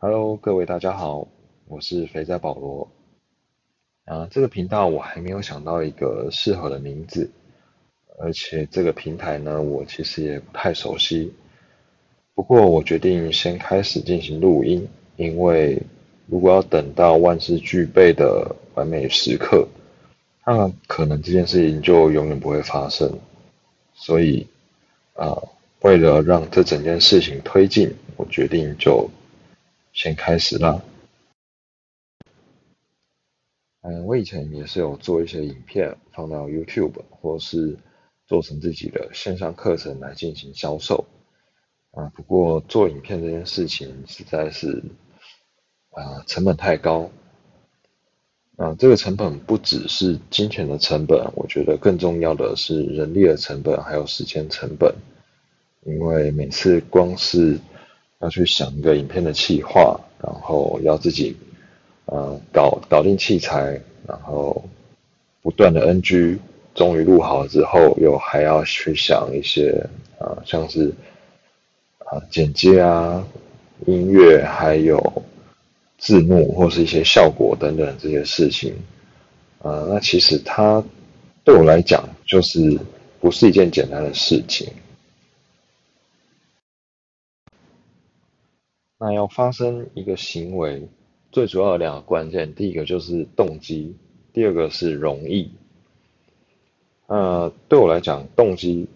Hello，各位大家好，我是肥仔保罗。啊，这个频道我还没有想到一个适合的名字，而且这个平台呢，我其实也不太熟悉。不过我决定先开始进行录音，因为如果要等到万事俱备的完美时刻，那可能这件事情就永远不会发生。所以，啊，为了让这整件事情推进，我决定就。先开始啦。嗯，我以前也是有做一些影片放到 YouTube，或是做成自己的线上课程来进行销售。啊，不过做影片这件事情实在是啊成本太高。啊，这个成本不只是金钱的成本，我觉得更重要的是人力的成本，还有时间成本。因为每次光是要去想一个影片的企划，然后要自己呃搞搞定器材，然后不断的 NG，终于录好之后，又还要去想一些啊像是啊剪接啊、音乐，还有字幕或是一些效果等等这些事情，啊那其实它对我来讲就是不是一件简单的事情。那要发生一个行为，最主要的两个关键，第一个就是动机，第二个是容易。呃，对我来讲，动机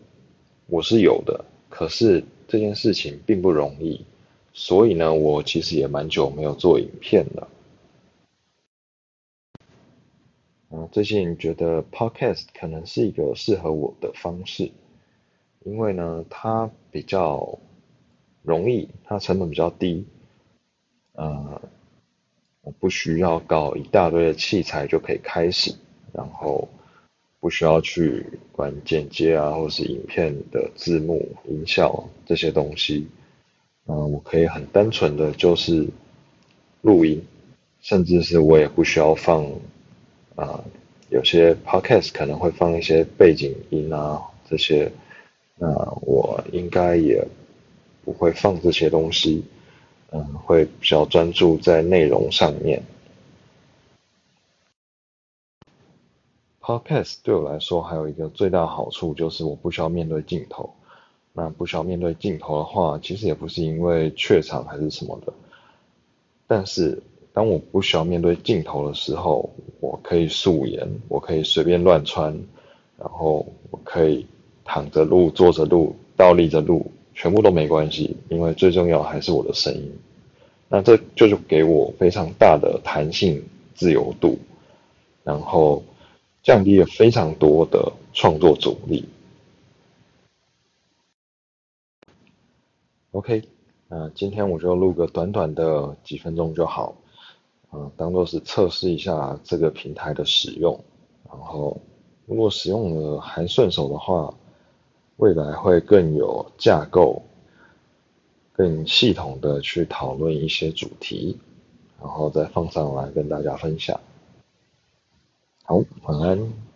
我是有的，可是这件事情并不容易，所以呢，我其实也蛮久没有做影片了。嗯，最近觉得 Podcast 可能是一个适合我的方式，因为呢，它比较。容易，它成本比较低，呃，我不需要搞一大堆的器材就可以开始，然后不需要去管剪接啊，或是影片的字幕、音效这些东西，嗯，我可以很单纯的就是录音，甚至是我也不需要放啊，有些 podcast 可能会放一些背景音啊这些，那我应该也。不会放这些东西，嗯，会比较专注在内容上面。Podcast 对我来说还有一个最大好处就是我不需要面对镜头。那不需要面对镜头的话，其实也不是因为怯场还是什么的。但是当我不需要面对镜头的时候，我可以素颜，我可以随便乱穿，然后我可以躺着录、坐着录、倒立着录。全部都没关系，因为最重要还是我的声音。那这就是给我非常大的弹性自由度，然后降低了非常多的创作阻力。OK，那今天我就录个短短的几分钟就好，嗯，当做是测试一下这个平台的使用，然后如果使用的还顺手的话。未来会更有架构、更系统的去讨论一些主题，然后再放上来跟大家分享。好，晚安。